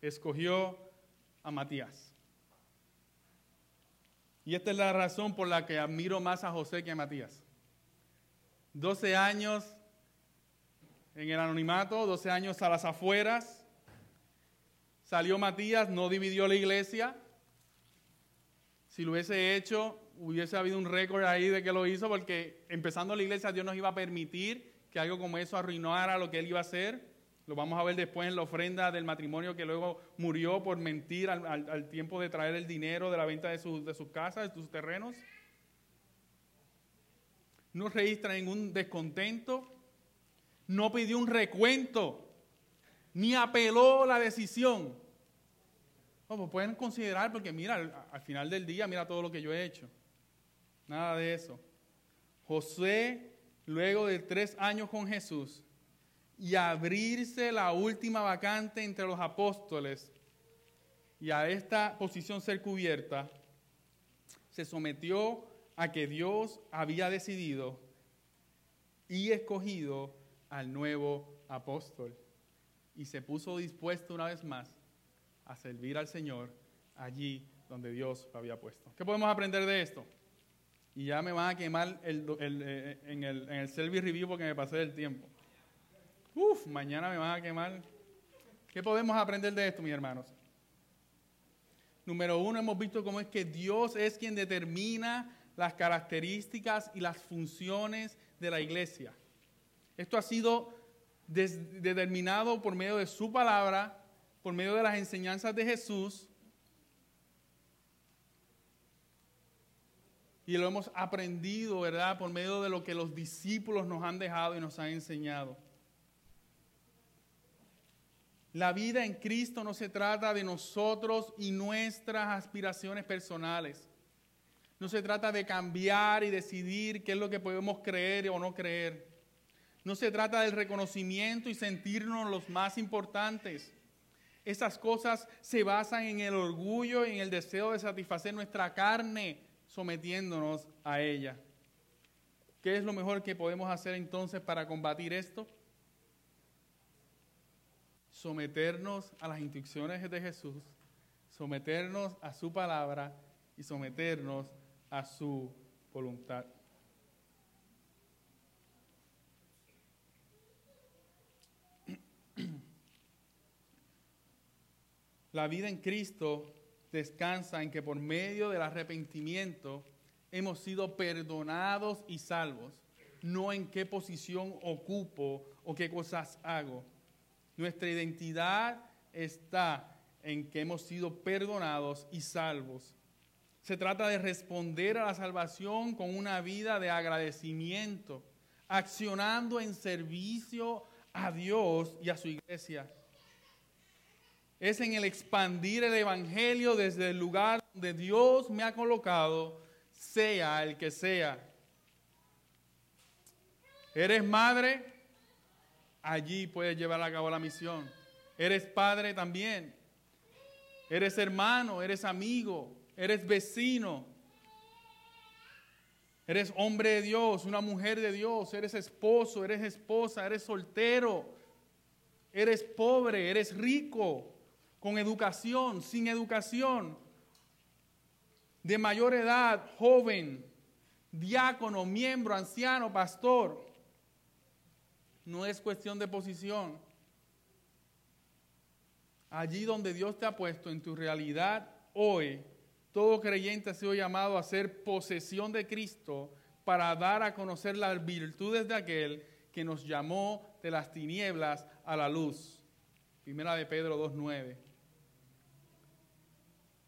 Speaker 1: escogió a Matías. Y esta es la razón por la que admiro más a José que a Matías. 12 años en el anonimato, 12 años a las afueras. Salió Matías, no dividió la iglesia. Si lo hubiese hecho, hubiese habido un récord ahí de que lo hizo, porque empezando la iglesia Dios nos iba a permitir que algo como eso arruinara lo que él iba a hacer. Lo vamos a ver después en la ofrenda del matrimonio que luego murió por mentir al, tiempo de traer el dinero de la venta de, de sus casas, de sus terrenos. No registra ningún descontento no pidió un recuento, ni apeló la decisión. pues pueden considerar, porque mira, al, final del día, mira todo lo que yo he hecho. Nada de eso. José, luego de tres años con Jesús, y abrirse la última vacante entre los apóstoles, y a esta posición ser cubierta, se sometió a que Dios había decidido y escogido al nuevo apóstol y se puso dispuesto una vez más a servir al Señor allí donde Dios lo había puesto. ¿Qué podemos aprender de esto? Y ya me van a quemar el, eh, en, el, en el service review porque me pasé del tiempo. Uf, mañana me van a quemar. ¿Qué podemos aprender de esto, mis hermanos? Número uno, hemos visto cómo es que Dios es quien determina las características y las funciones de la iglesia. Esto ha sido determinado por medio de su palabra, por medio de las enseñanzas de Jesús. Y lo hemos aprendido, ¿verdad? Por medio de lo que los discípulos nos han dejado y nos han enseñado. La vida en Cristo no se trata de nosotros y nuestras aspiraciones personales. No se trata de cambiar y decidir qué es lo que podemos creer o no creer. No se trata del reconocimiento y sentirnos los más importantes. Esas cosas se basan en el orgullo y en el deseo de satisfacer nuestra carne sometiéndonos a ella. ¿Qué es lo mejor que podemos hacer entonces para combatir esto? Someternos a las instrucciones de Jesús, someternos a su palabra y someternos a su voluntad. La vida en Cristo descansa en que por medio del arrepentimiento hemos sido perdonados y salvos, no en qué posición ocupo o qué cosas hago. Nuestra identidad está en que hemos sido perdonados y salvos. Se trata de responder a la salvación con una vida de agradecimiento, accionando en servicio a Dios y a su iglesia. Es en el expandir el Evangelio desde el lugar donde Dios me ha colocado, sea el que sea. ¿Eres madre? Allí puedes llevar a cabo la misión. ¿Eres padre también? ¿Eres hermano? ¿Eres amigo? ¿Eres vecino? Eres hombre de Dios, una mujer de Dios, eres esposo, eres esposa, eres soltero, eres pobre, eres rico, con educación, sin educación, de mayor edad, joven, diácono, miembro, anciano, pastor. No es cuestión de posición. Allí donde Dios te ha puesto en tu realidad hoy, todo creyente ha sido llamado a ser posesión de Cristo para dar a conocer las virtudes de aquel que nos llamó de las tinieblas a la luz. Primera de Pedro 2.9.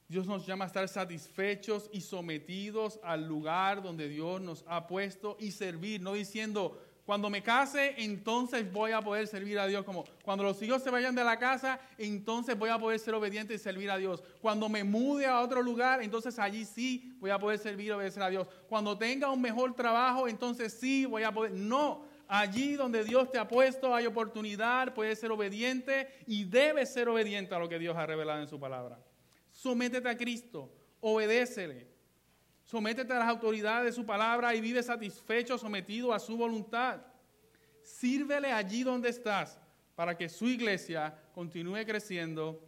Speaker 1: Dios nos llama a estar satisfechos y sometidos al lugar donde Dios nos ha puesto y servir, no diciendo, cuando me case, entonces voy a poder servir a Dios. Como cuando los hijos se vayan de la casa, entonces voy a poder ser obediente y servir a Dios. Cuando me mude a otro lugar, entonces allí sí voy a poder servir y obedecer a Dios. Cuando tenga un mejor trabajo, entonces sí voy a poder. No, allí donde Dios te ha puesto hay oportunidad, puedes ser obediente y debes ser obediente a lo que Dios ha revelado en su palabra. Sométete a Cristo, obedécele. Sométete a las autoridades de su palabra y vive satisfecho, sometido a su voluntad. Sírvele allí donde estás para que su iglesia continúe creciendo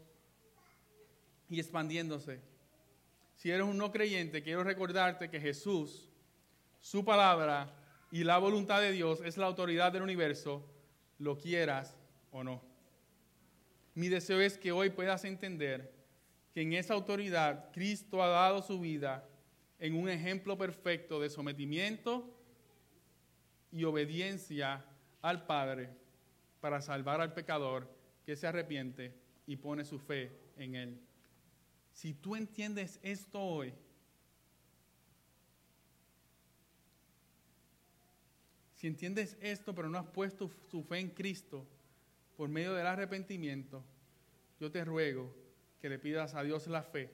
Speaker 1: y expandiéndose. Si eres un no creyente, quiero recordarte que Jesús, su palabra y la voluntad de Dios es la autoridad del universo, lo quieras o no. Mi deseo es que hoy puedas entender que en esa autoridad Cristo ha dado su vida en un ejemplo perfecto de sometimiento y obediencia al Padre para salvar al pecador que se arrepiente y pone su fe en Él. Si tú entiendes esto hoy, si entiendes esto pero no has puesto su fe en Cristo por medio del arrepentimiento, yo te ruego que le pidas a Dios la fe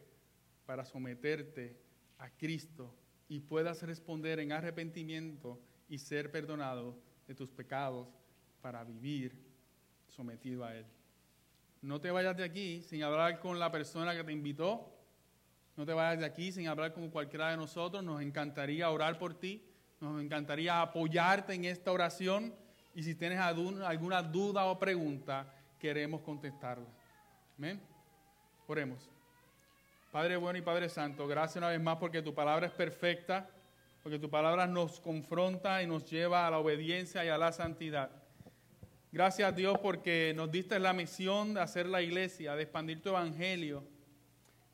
Speaker 1: para someterte a Cristo y puedas responder en arrepentimiento y ser perdonado de tus pecados para vivir sometido a Él. No te vayas de aquí sin hablar con la persona que te invitó. No te vayas de aquí sin hablar con cualquiera de nosotros. Nos encantaría orar por ti. Nos encantaría apoyarte en esta oración. Y si tienes alguna duda o pregunta, queremos contestarla. Amén. Oremos. Padre bueno y Padre Santo, gracias una vez más porque tu palabra es perfecta, porque tu palabra nos confronta y nos lleva a la obediencia y a la santidad. Gracias a Dios porque nos diste la misión de hacer la iglesia, de expandir tu evangelio.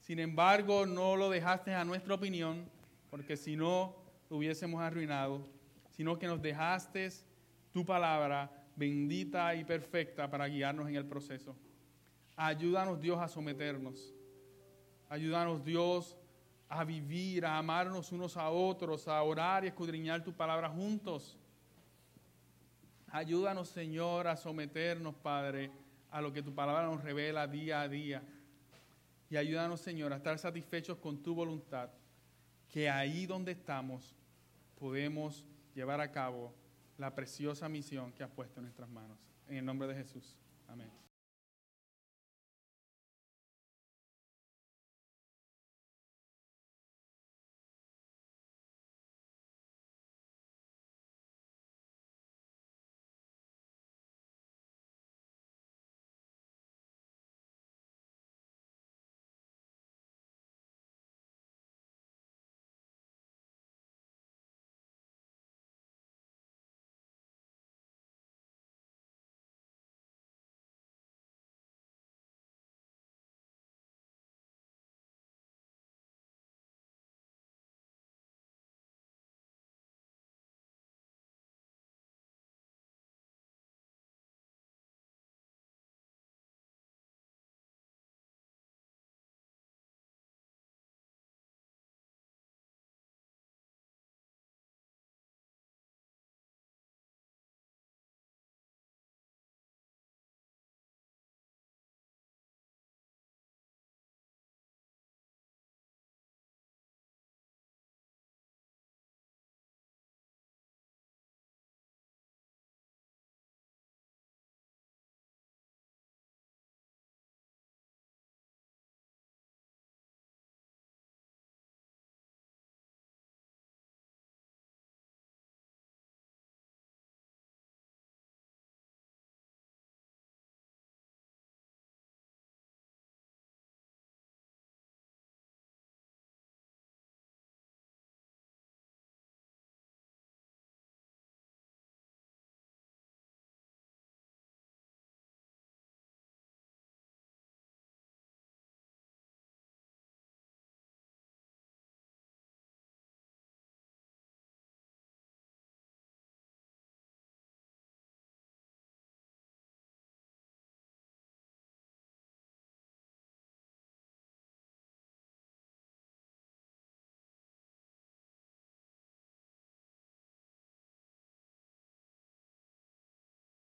Speaker 1: Sin embargo, no lo dejaste a nuestra opinión, porque si no, lo hubiésemos arruinado, sino que nos dejaste tu palabra bendita y perfecta para guiarnos en el proceso. Ayúdanos Dios a someternos Ayúdanos, Dios, a vivir, a amarnos unos a otros, a orar y escudriñar tu palabra juntos. Ayúdanos, Señor, a someternos, Padre, a lo que tu palabra nos revela día a día. Y ayúdanos, Señor, a estar satisfechos con tu voluntad, que ahí donde estamos podemos llevar a cabo la preciosa misión que has puesto en nuestras manos. En el nombre de Jesús. Amén.